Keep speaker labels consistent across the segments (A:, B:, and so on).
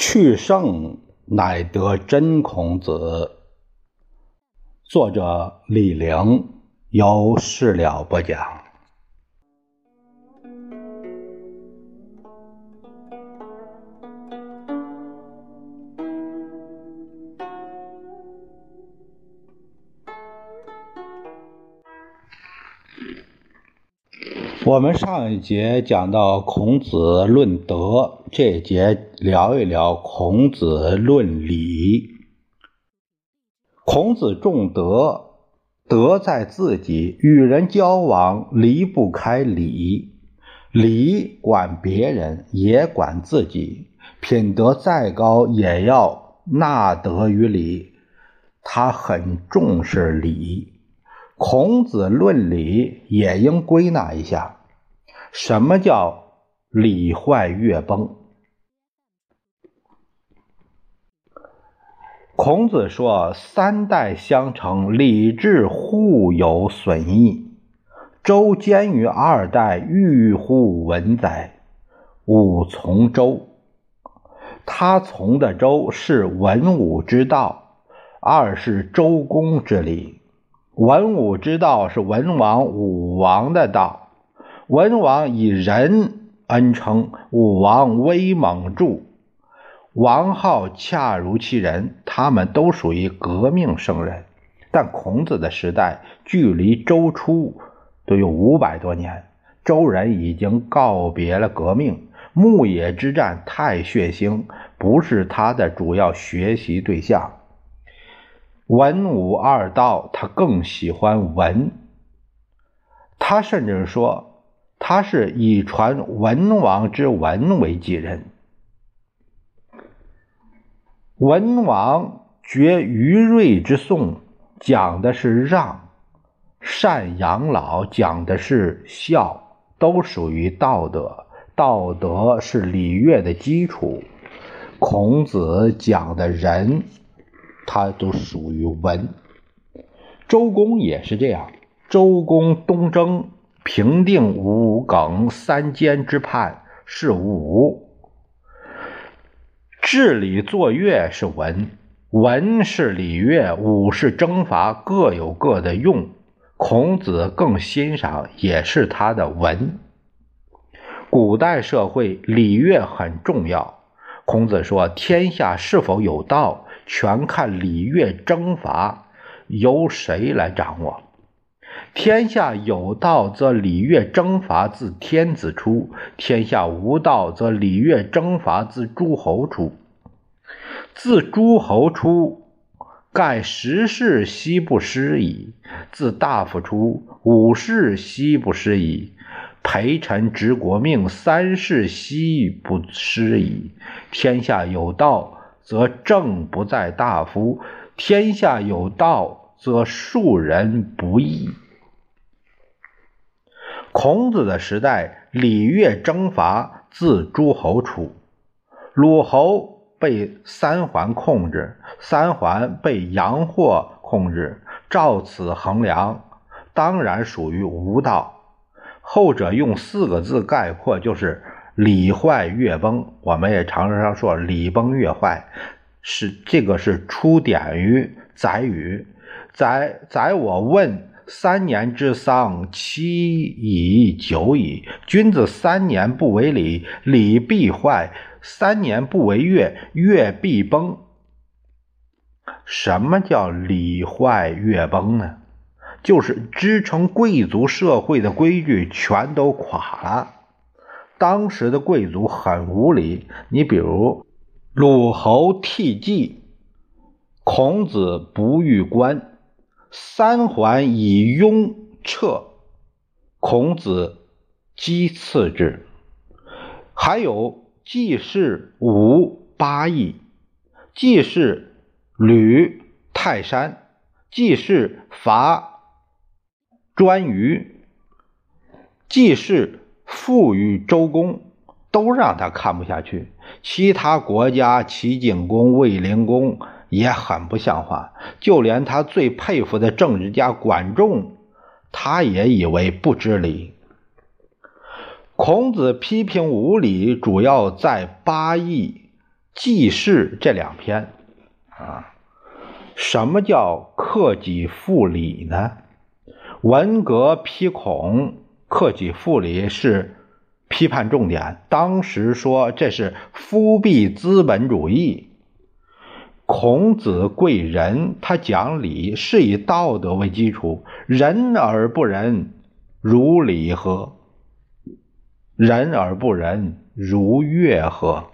A: 去圣乃得真孔子。作者李陵由事了不讲。我们上一节讲到孔子论德，这节聊一聊孔子论礼。孔子重德，德在自己，与人交往离不开礼，礼管别人也管自己，品德再高也要纳德于礼，他很重视礼。孔子论礼也应归纳一下。什么叫礼坏乐崩？孔子说：“三代相承，礼制互有损益。周兼于二代，欲乎文哉？武从周。他从的周是文武之道，二是周公之礼。文武之道是文王、武王的道。”文王以仁恩称，武王威猛著，王号恰如其人。他们都属于革命圣人。但孔子的时代距离周初都有五百多年，周人已经告别了革命。牧野之战太血腥，不是他的主要学习对象。文武二道，他更喜欢文。他甚至说。他是以传文王之文为己任。文王绝于芮之颂，讲的是让；善养老，讲的是孝，都属于道德。道德是礼乐的基础。孔子讲的仁，他都属于文。周公也是这样。周公东征。平定五耿三监之叛是武，治理作乐是文，文是礼乐，武是征伐，各有各的用。孔子更欣赏也是他的文。古代社会礼乐很重要。孔子说：“天下是否有道，全看礼乐征伐由谁来掌握。”天下有道，则礼乐征伐自天子出；天下无道，则礼乐征伐自诸侯出。自诸侯出，盖十世悉不施矣；自大夫出，五世悉不施矣；陪臣执国命，三世悉不施矣。天下有道，则政不在大夫；天下有道，则庶人不义。孔子的时代，礼乐征伐自诸侯出，鲁侯被三桓控制，三桓被杨霍控制，照此衡量，当然属于无道。后者用四个字概括，就是礼坏乐崩。我们也常常说礼崩乐坏，是这个是出典于宰予，宰宰我问。三年之丧，七矣，久矣。君子三年不为礼，礼必坏；三年不为乐，乐必崩。什么叫礼坏乐崩呢？就是支撑贵族社会的规矩全都垮了。当时的贵族很无礼，你比如鲁侯替祭，孔子不欲观。三桓以雍彻，孔子讥刺之。还有季氏吴八义，季氏吕泰山，季氏伐颛臾，季氏附于周公，都让他看不下去。其他国家，齐景公、卫灵公。也很不像话，就连他最佩服的政治家管仲，他也以为不知礼。孔子批评无礼，主要在八义记事这两篇啊。什么叫克己复礼呢？文革批孔，克己复礼是批判重点。当时说这是复辟资本主义。孔子贵人，他讲礼是以道德为基础，仁而不仁，如礼何？仁而不仁，如乐何？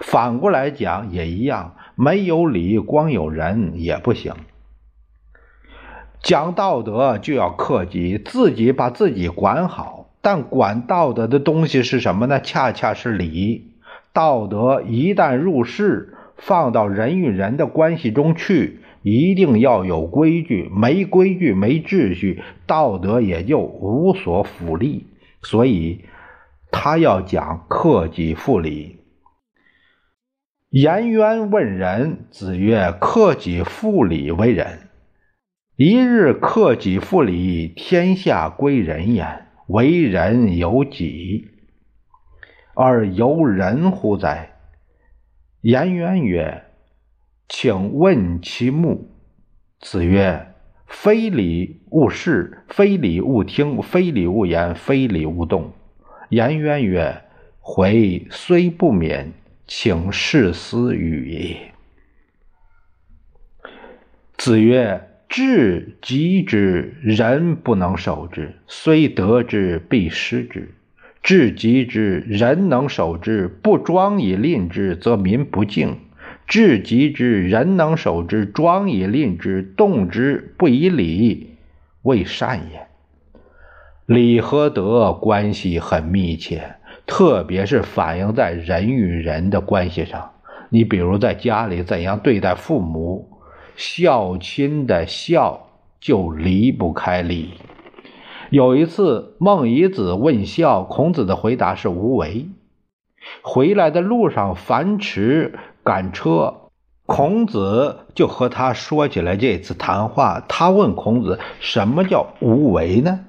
A: 反过来讲也一样。没有礼，光有人也不行。讲道德就要克己，自己把自己管好。但管道德的东西是什么呢？恰恰是礼。道德一旦入世，放到人与人的关系中去，一定要有规矩。没规矩，没秩序，道德也就无所辅力。所以，他要讲克己复礼。颜渊问仁，子曰：“克己复礼为仁。一日克己复礼，天下归仁焉。为人由己，而由人乎哉？”颜渊曰：“请问其目。”子曰：“非礼勿视，非礼勿听，非礼勿言，非礼勿动。”颜渊曰：“回虽不免。”请事思语也。子曰：“智极之，人不能守之；虽得之，必失之。智极之，人能守之，不庄以令之，则民不敬；智极之，人能守之，庄以令之，动之不以礼，为善也。礼和德关系很密切。”特别是反映在人与人的关系上，你比如在家里怎样对待父母，孝亲的孝就离不开礼。有一次，孟夷子问孝，孔子的回答是无为。回来的路上，樊迟赶车，孔子就和他说起来这次谈话。他问孔子：“什么叫无为呢？”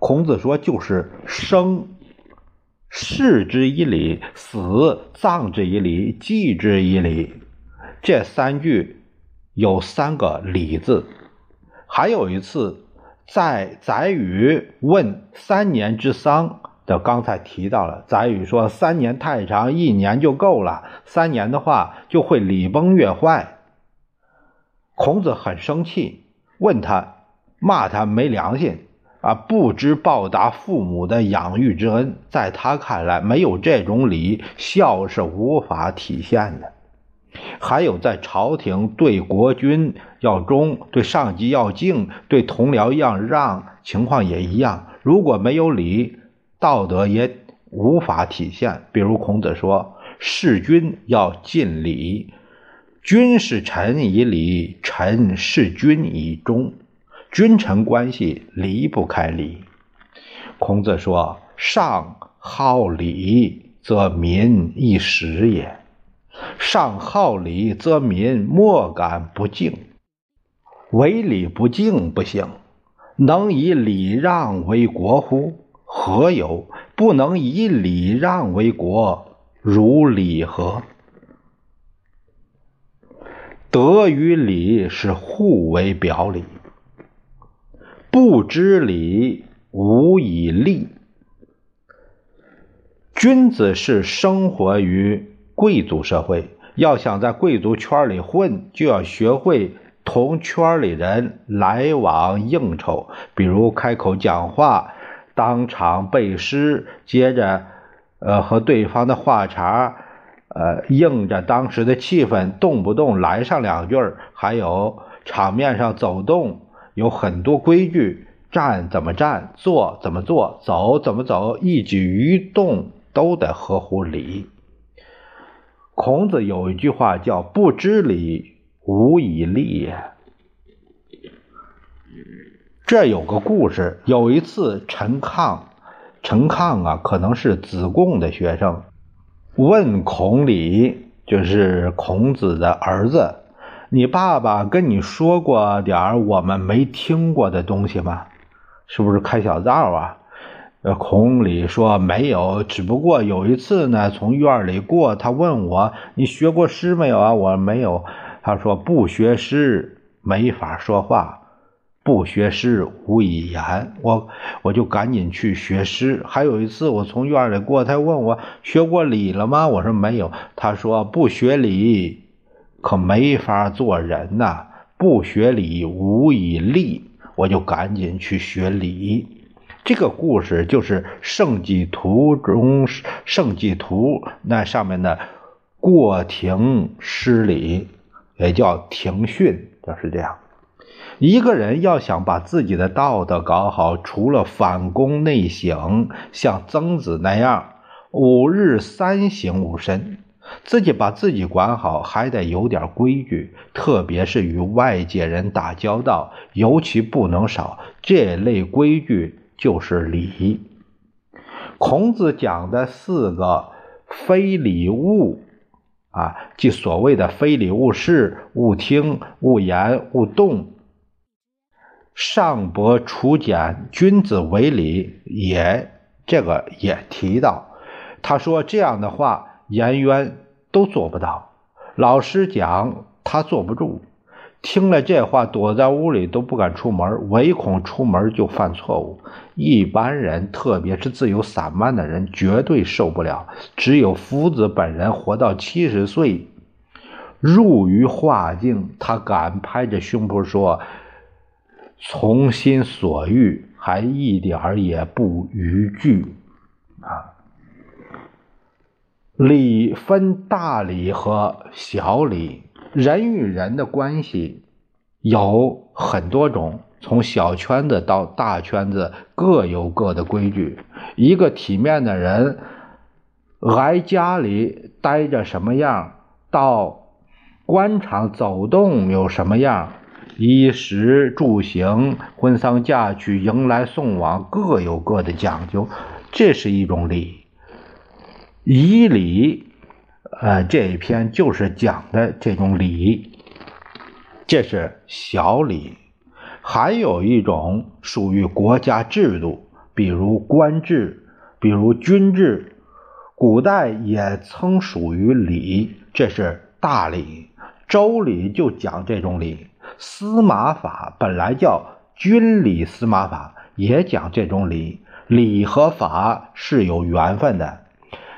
A: 孔子说：“就是生。”事之以礼，死葬之以礼，祭之以礼。这三句有三个“礼”字。还有一次，在宰予问三年之丧的，刚才提到了。宰予说三年太长，一年就够了。三年的话就会礼崩乐坏。孔子很生气，问他，骂他没良心。啊，不知报答父母的养育之恩，在他看来，没有这种礼，孝是无法体现的。还有，在朝廷对国君要忠，对上级要敬，对同僚要让，情况也一样。如果没有礼，道德也无法体现。比如孔子说：“事君要尽礼，君是臣以礼，臣是君以忠。”君臣关系离不开礼。孔子说：“上好礼，则民易食也；上好礼，则民莫敢不敬。为礼不敬不行，能以礼让为国乎？何有不能以礼让为国？如礼何？德与礼是互为表里。”不知礼，无以立。君子是生活于贵族社会，要想在贵族圈里混，就要学会同圈里人来往应酬，比如开口讲话，当场背诗，接着，呃，和对方的话茬，呃，应着当时的气氛，动不动来上两句还有场面上走动。有很多规矩，站怎么站，坐怎么坐，走怎么走，一举一动都得合乎礼。孔子有一句话叫“不知礼，无以立”。这有个故事，有一次陈亢，陈亢啊，可能是子贡的学生，问孔鲤，就是孔子的儿子。你爸爸跟你说过点儿我们没听过的东西吗？是不是开小灶啊？呃，孔鲤说没有，只不过有一次呢，从院里过，他问我你学过诗没有啊？我说没有。他说不学诗没法说话，不学诗无以言。我我就赶紧去学诗。还有一次我从院里过，他问我学过礼了吗？我说没有。他说不学礼可没法做人呐，不学礼无以立。我就赶紧去学礼。这个故事就是《圣迹图》中《圣迹图》那上面的过庭施礼，也叫庭训，就是这样。一个人要想把自己的道德搞好，除了反躬内省，像曾子那样五日三省吾身，自己把自己管好，还得有点规矩，特别是与外界人打交道，尤其不能少这类规矩。就是礼，孔子讲的四个非礼勿啊，即所谓的非礼勿视、勿听、勿言、勿动。上伯除简，君子为礼也。这个也提到，他说这样的话，颜渊都做不到。老师讲，他坐不住。听了这话，躲在屋里都不敢出门，唯恐出门就犯错误。一般人，特别是自由散漫的人，绝对受不了。只有夫子本人活到七十岁，入于化境，他敢拍着胸脯说：“从心所欲，还一点儿也不逾矩。”啊，礼分大礼和小礼。人与人的关系有很多种，从小圈子到大圈子各有各的规矩。一个体面的人，挨家里待着什么样，到官场走动有什么样，衣食住行、婚丧嫁娶、迎来送往各有各的讲究，这是一种礼，以礼。呃，这一篇就是讲的这种礼，这是小礼。还有一种属于国家制度，比如官制，比如军制，古代也曾属于礼，这是大礼。周礼就讲这种礼。司马法本来叫军礼，司马法也讲这种礼。礼和法是有缘分的。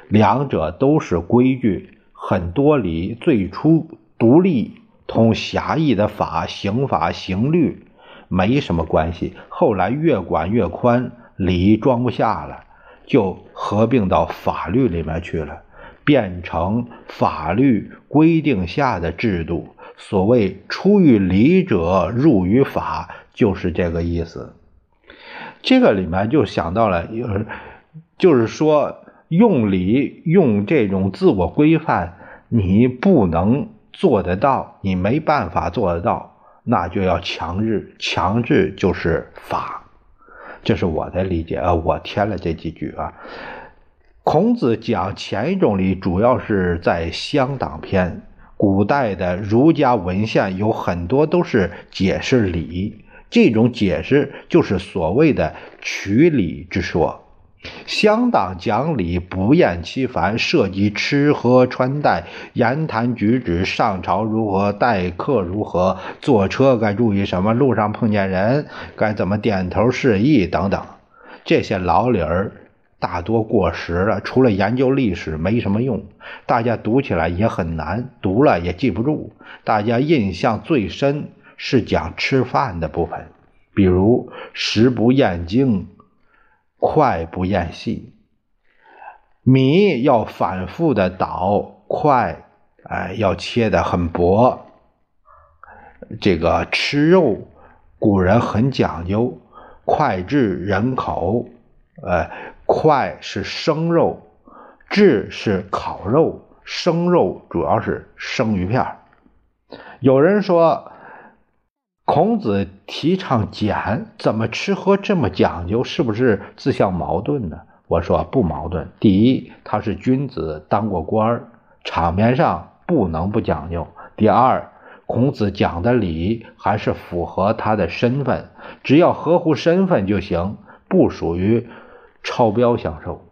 A: 两者都是规矩，很多礼最初独立，同狭义的法、刑法、刑律没什么关系。后来越管越宽，礼装不下了，就合并到法律里面去了，变成法律规定下的制度。所谓出于礼者入于法，就是这个意思。这个里面就想到了，就是说。用礼用这种自我规范，你不能做得到，你没办法做得到，那就要强制，强制就是法，这是我的理解啊，我添了这几句啊。孔子讲前一种礼，主要是在乡党篇，古代的儒家文献有很多都是解释礼，这种解释就是所谓的取礼之说。乡党讲理，不厌其烦，涉及吃喝穿戴、言谈举止、上朝如何、待客如何、坐车该注意什么、路上碰见人该怎么点头示意等等。这些老理儿大多过时了，除了研究历史没什么用，大家读起来也很难，读了也记不住。大家印象最深是讲吃饭的部分，比如食不厌精。快不厌细，米要反复的捣，快哎要切的很薄。这个吃肉，古人很讲究，脍炙人口。呃，脍是生肉，炙是烤肉，生肉主要是生鱼片有人说。孔子提倡俭，怎么吃喝这么讲究？是不是自相矛盾呢？我说不矛盾。第一，他是君子，当过官儿场面上不能不讲究。第二，孔子讲的礼还是符合他的身份，只要合乎身份就行，不属于超标享受。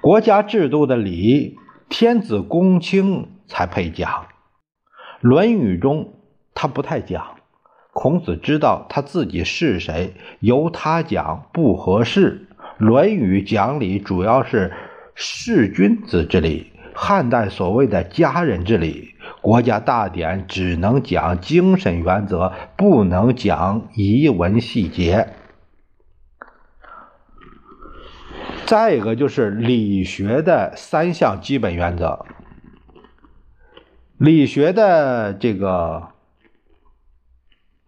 A: 国家制度的礼，天子公卿才配讲。《论语》中他不太讲。孔子知道他自己是谁，由他讲不合适。《论语》讲礼主要是事君子之礼，汉代所谓的家人之礼。国家大典只能讲精神原则，不能讲仪文细节。再一个就是理学的三项基本原则。理学的这个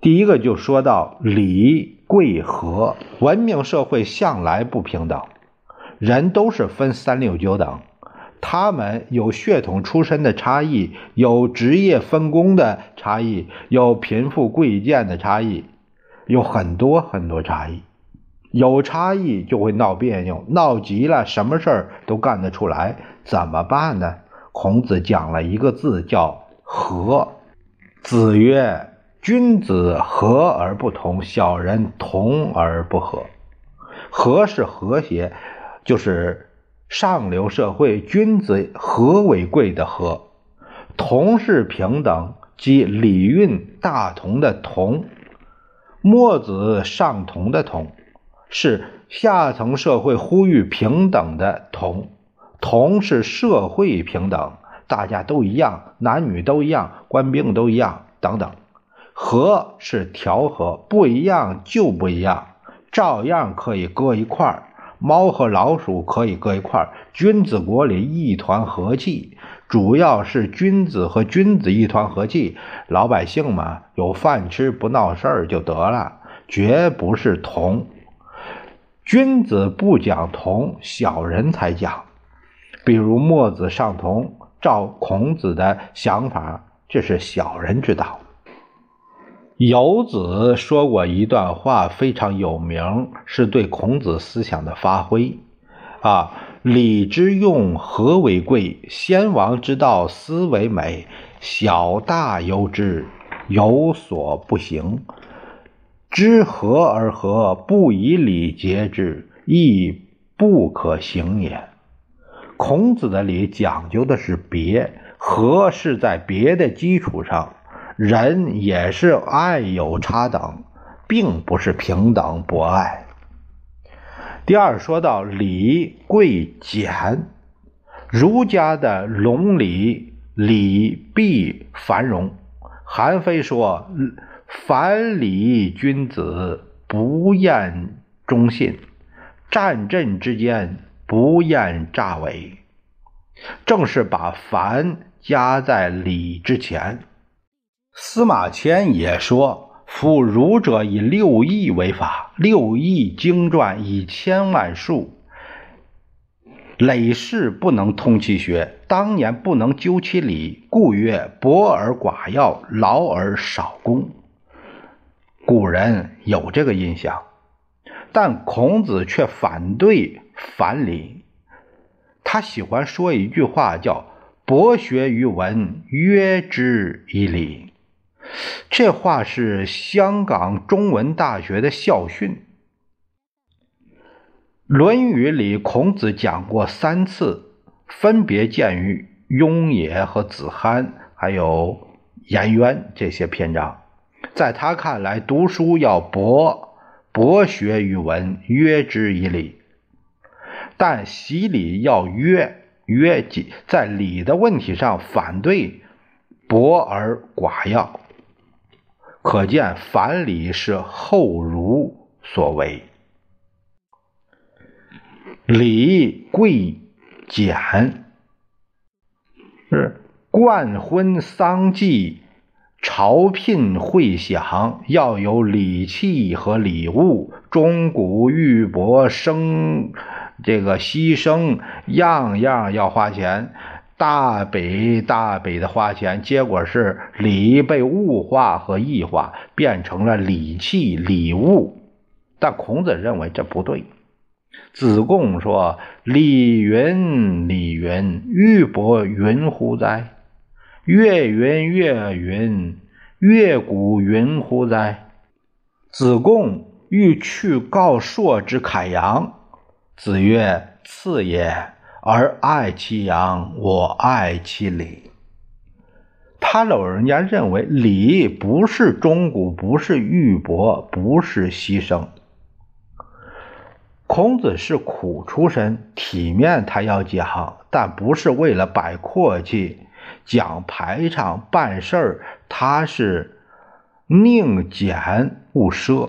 A: 第一个就说到礼贵和，文明社会向来不平等，人都是分三六九等。他们有血统出身的差异，有职业分工的差异，有贫富贵贱的差异，有很多很多差异。有差异就会闹别扭，闹急了什么事儿都干得出来，怎么办呢？孔子讲了一个字叫和。子曰：“君子和而不同，小人同而不和。和是和谐，就是。”上流社会，君子和为贵的和，同是平等，即礼运大同的同，墨子上同的同，是下层社会呼吁平等的同，同是社会平等，大家都一样，男女都一样，官兵都一样，等等。和是调和，不一样就不一样，照样可以搁一块儿。猫和老鼠可以搁一块儿，君子国里一团和气，主要是君子和君子一团和气，老百姓嘛有饭吃不闹事儿就得了，绝不是同。君子不讲同，小人才讲。比如墨子上同，照孔子的想法，这是小人之道。游子说过一段话，非常有名，是对孔子思想的发挥。啊，礼之用，和为贵；先王之道，斯为美。小大由之，有所不行。知和而和，不以礼节之，亦不可行也。孔子的礼讲究的是别，和是在别的基础上。人也是爱有差等，并不是平等博爱。第二，说到礼贵俭，儒家的隆礼礼必繁荣。韩非说：“凡礼君子，不厌忠信；战阵之间，不厌诈伪。”正是把凡加在礼之前。司马迁也说：“夫儒者以六艺为法，六艺经传以千万术，累世不能通其学，当年不能究其理，故曰博而寡要，劳而少功。”古人有这个印象，但孔子却反对反礼。他喜欢说一句话，叫“博学于文，约之以礼。”这话是香港中文大学的校训。《论语》里，孔子讲过三次，分别见于《雍也》和《子罕》，还有《颜渊》这些篇章。在他看来，读书要博，博学于文，约之以礼；但习礼要约，约在礼的问题上反对博而寡要。可见，樊礼是后儒所为。礼贵俭，是冠婚丧祭、朝聘会享，要有礼器和礼物，钟鼓玉帛、生这个牺牲，样样要花钱。大笔大笔的花钱，结果是礼被物化和异化，变成了礼器礼物。但孔子认为这不对。子贡说：“礼云礼云，玉帛云乎哉？月云月云，月谷云乎哉？”子贡欲去告朔之凯阳。”子曰：“次也，而爱其阳，我爱其礼。”他老人家认为礼不是钟鼓，不是玉帛，不是牺牲。孔子是苦出身，体面他要讲，但不是为了摆阔气、讲排场、办事儿，他是宁俭勿奢。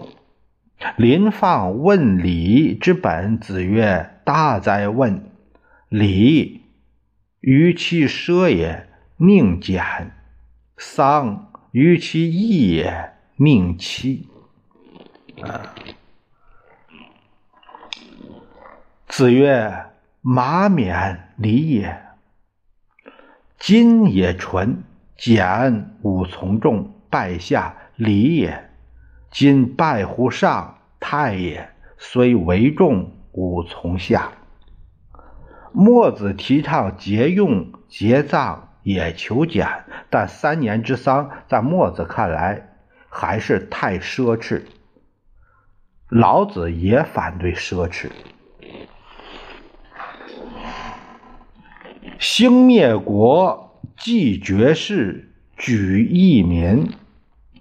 A: 临放问礼之本，子曰：“大哉问！礼，于其奢也，宁俭；丧，于其义也，宁戚。”啊。子曰：“马冕礼也，今也纯，简吾从众，拜下礼也。今拜乎上，太也，虽为重，吾从下。”墨子提倡节用节葬，也求简，但三年之丧在墨子看来还是太奢侈。老子也反对奢侈。兴灭国，继绝世，举义民，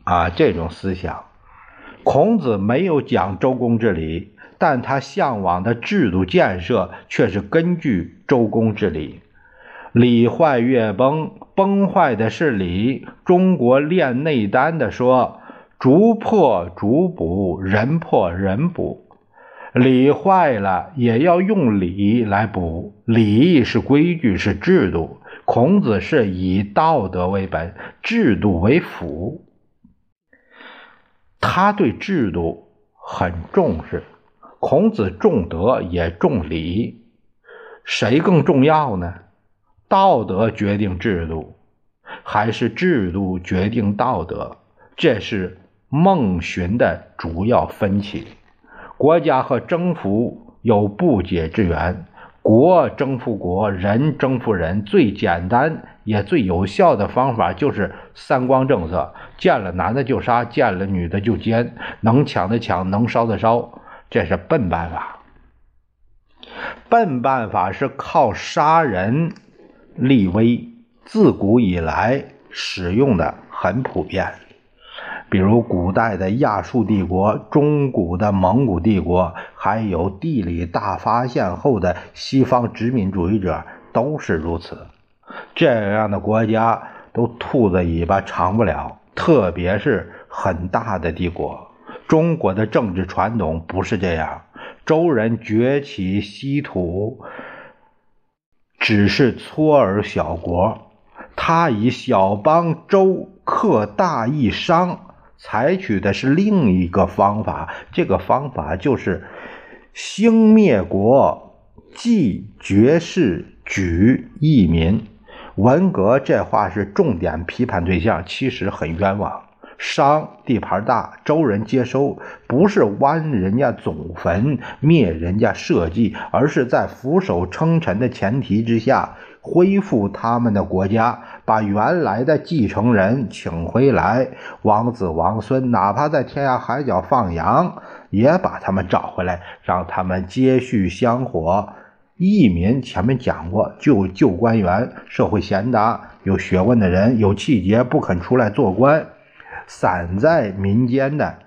A: 啊，这种思想，孔子没有讲周公之礼，但他向往的制度建设却是根据周公之礼。礼坏乐崩，崩坏的是礼。中国练内丹的说：“竹破竹补，人破人补。”礼坏了，也要用礼来补。礼是规矩，是制度。孔子是以道德为本，制度为辅。他对制度很重视。孔子重德也重礼，谁更重要呢？道德决定制度，还是制度决定道德？这是孟荀的主要分歧。国家和征服有不解之缘，国征服国，人征服人，最简单也最有效的方法就是三光政策：见了男的就杀，见了女的就奸，能抢的抢，能烧的烧，这是笨办法。笨办法是靠杀人立威，自古以来使用的很普遍。比如古代的亚述帝国、中古的蒙古帝国，还有地理大发现后的西方殖民主义者，都是如此。这样的国家都兔子尾巴长不了，特别是很大的帝国。中国的政治传统不是这样。周人崛起西土，只是撮儿小国，他以小邦周克大义商。采取的是另一个方法，这个方法就是兴灭国，继绝世，举义民。文革这话是重点批判对象，其实很冤枉。商地盘大，周人接收，不是剜人家祖坟、灭人家社稷，而是在俯首称臣的前提之下，恢复他们的国家。把原来的继承人请回来，王子王孙，哪怕在天涯海角放羊，也把他们找回来，让他们接续香火。义民前面讲过，旧旧官员，社会贤达、有学问的人，有气节不肯出来做官，散在民间的，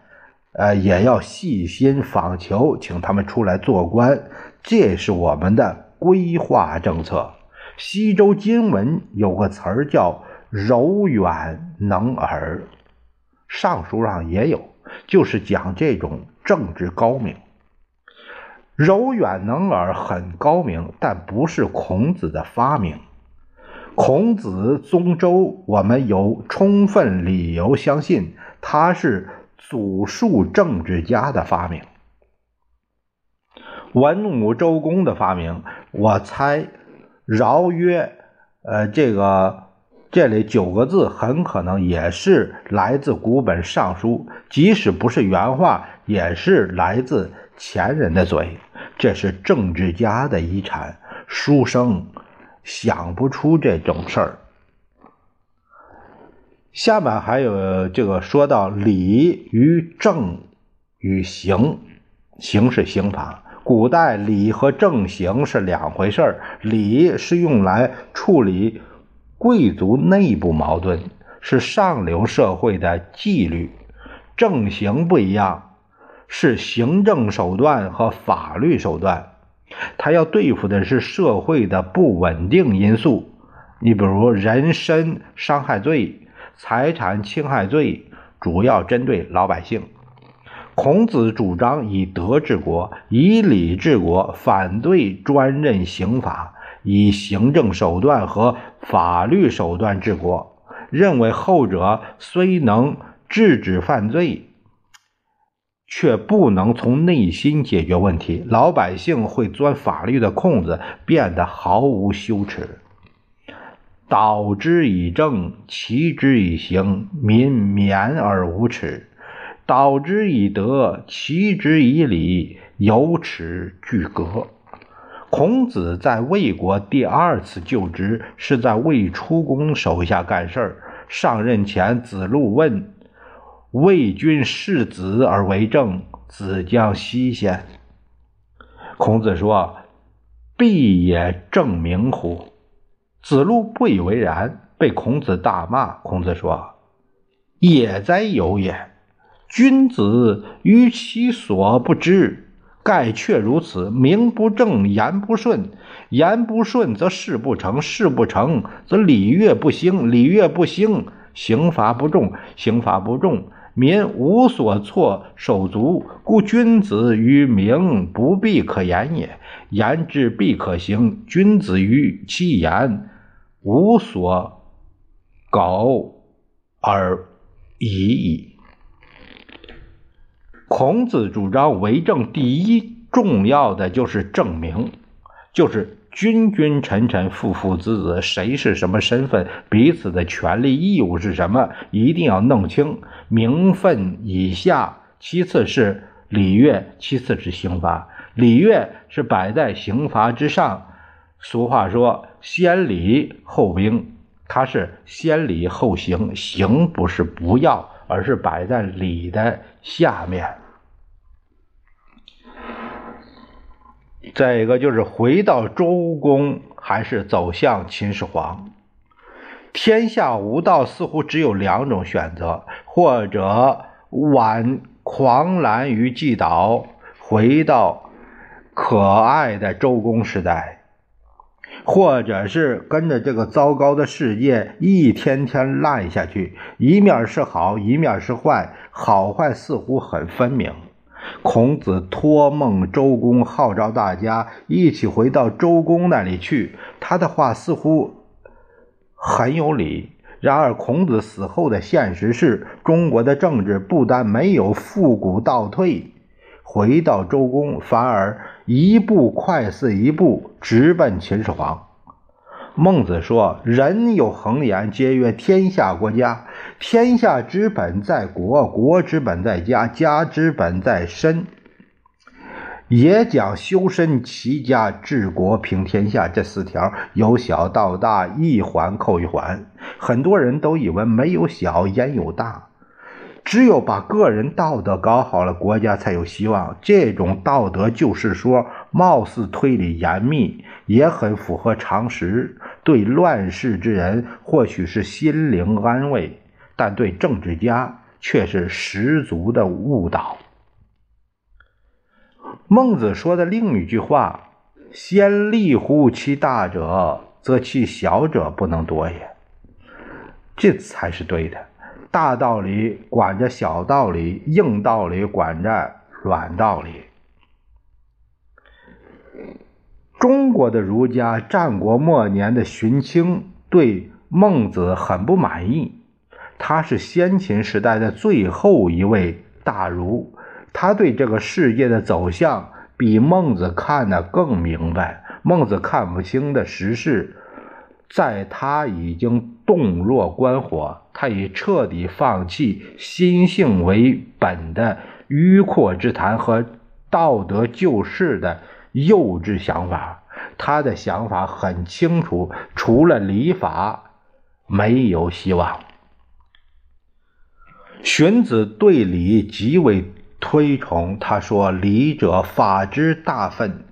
A: 呃，也要细心访求，请他们出来做官。这是我们的规划政策。西周经文有个词儿叫“柔远能尔”，尚书上也有，就是讲这种政治高明。柔远能尔很高明，但不是孔子的发明。孔子宗周，我们有充分理由相信他是祖述政治家的发明。文武周公的发明，我猜。尧曰：“呃，这个这里九个字很可能也是来自古本《尚书》，即使不是原话，也是来自前人的嘴。这是政治家的遗产，书生想不出这种事儿。下面还有这个说到礼与政与刑，刑是刑法。古代礼和正刑是两回事儿，礼是用来处理贵族内部矛盾，是上流社会的纪律；正刑不一样，是行政手段和法律手段。他要对付的是社会的不稳定因素，你比如人身伤害罪、财产侵害罪，主要针对老百姓。孔子主张以德治国，以礼治国，反对专任刑法，以行政手段和法律手段治国，认为后者虽能制止犯罪。却不能从内心解决问题，老百姓会钻法律的空子，变得毫无羞耻。导之以政，齐之以刑，民免而无耻；导之以德，齐之以礼，有耻俱格。孔子在魏国第二次就职，是在魏出公手下干事儿。上任前，子路问。魏君视子而为政，子将西先。孔子说：“必也正名乎？”子路不以为然，被孔子大骂。孔子说：“也哉有也！君子于其所不知，盖却如此。名不正言不顺，言不顺则事不成，事不成则礼乐不兴，礼乐不兴，刑罚不重，刑罚不重。”民无所措手足，故君子于名不必可言也；言之必可行。君子于其言无所苟而已矣。孔子主张为政，第一重要的就是证明，就是。君君臣臣，父父子子，谁是什么身份？彼此的权利义务是什么？一定要弄清。名分以下，其次是礼乐，其次是刑罚。礼乐是摆在刑罚之上。俗话说“先礼后兵”，它是先礼后刑，刑不是不要，而是摆在礼的下面。再一个就是回到周公，还是走向秦始皇？天下无道，似乎只有两种选择：或者挽狂澜于既倒，回到可爱的周公时代；或者是跟着这个糟糕的世界一天天烂下去，一面是好，一面是坏，好坏似乎很分明。孔子托梦周公，号召大家一起回到周公那里去。他的话似乎很有理。然而，孔子死后的现实是，中国的政治不但没有复古倒退，回到周公，反而一步快似一步，直奔秦始皇。孟子说：“人有恒言，皆曰天下国家。天下之本在国，国之本在家，家之本在身。也讲修身、齐家、治国、平天下这四条，由小到大，一环扣一环。很多人都以为没有小，焉有大？”只有把个人道德搞好了，国家才有希望。这种道德就是说，貌似推理严密，也很符合常识。对乱世之人，或许是心灵安慰；但对政治家，却是十足的误导。孟子说的另一句话：“先立乎其大者，则其小者不能夺也。”这才是对的。大道理管着小道理，硬道理管着软道理。中国的儒家，战国末年的荀卿对孟子很不满意。他是先秦时代的最后一位大儒，他对这个世界的走向比孟子看得更明白。孟子看不清的时事。在他已经洞若观火，他已彻底放弃心性为本的迂阔之谈和道德救世的幼稚想法。他的想法很清楚，除了礼法，没有希望。荀子对礼极为推崇。他说：“礼者，法之大分，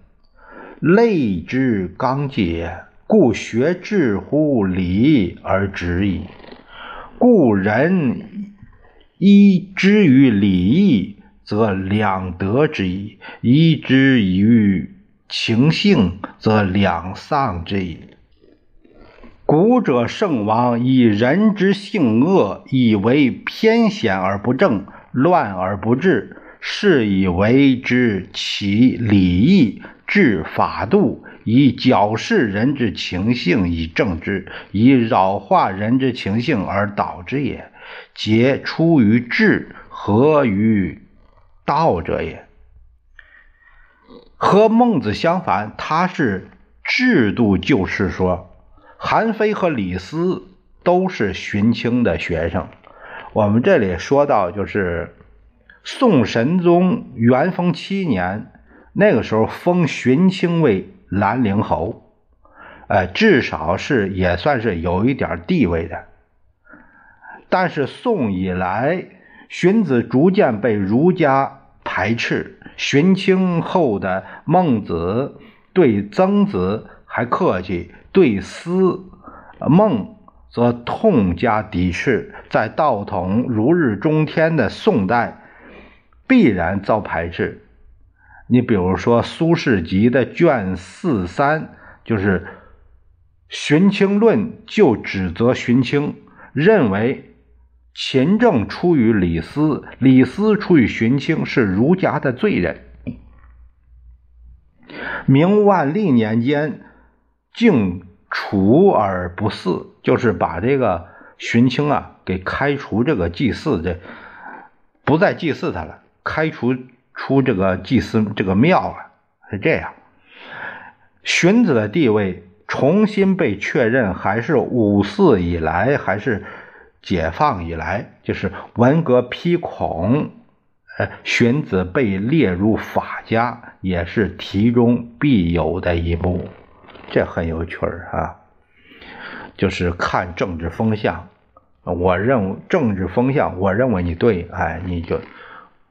A: 类之刚节，故学治乎礼而止矣。故人依之于礼义，则两得之矣；依之于情性，则两丧之矣。”古者圣王以人之性恶，以为偏险而不正，乱而不治，是以为之其礼义治法度，以矫饰人之情性以正之，以扰化人之情性而导之也。皆出于智，合于道者也。和孟子相反，他是制度救世说。韩非和李斯都是荀卿的学生。我们这里说到，就是宋神宗元丰七年，那个时候封荀卿为兰陵侯，呃，至少是也算是有一点地位的。但是宋以来，荀子逐渐被儒家排斥。荀卿后的孟子对曾子还客气。对思孟则痛加敌斥，在道统如日中天的宋代，必然遭排斥。你比如说《苏轼集》的卷四三，就是《荀卿论》，就指责荀卿，认为秦政出于李斯，李斯出于荀卿，是儒家的罪人。明万历年间，竟。除而不祀，就是把这个荀卿啊给开除这个祭祀的，不再祭祀他了，开除出这个祭祀这个庙了，是这样。荀子的地位重新被确认，还是五四以来，还是解放以来，就是文革批孔，呃，荀子被列入法家，也是题中必有的一幕。这很有趣儿啊，就是看政治风向。我认为政治风向，我认为你对，哎，你就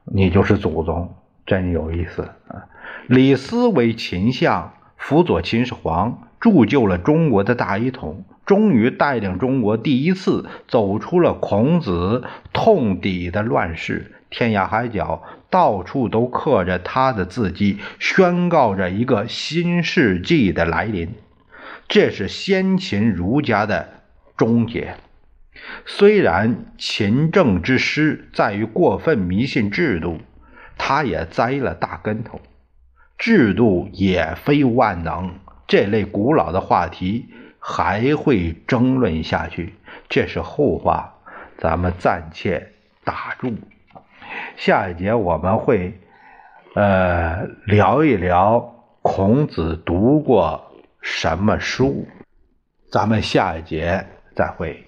A: 你就是祖宗，真有意思啊。李斯为秦相，辅佐秦始皇，铸就了中国的大一统，终于带领中国第一次走出了孔子痛底的乱世。天涯海角，到处都刻着他的字迹，宣告着一个新世纪的来临。这是先秦儒家的终结。虽然秦政之失在于过分迷信制度，他也栽了大跟头。制度也非万能，这类古老的话题还会争论下去，这是后话，咱们暂且打住。下一节我们会，呃，聊一聊孔子读过什么书，咱们下一节再会。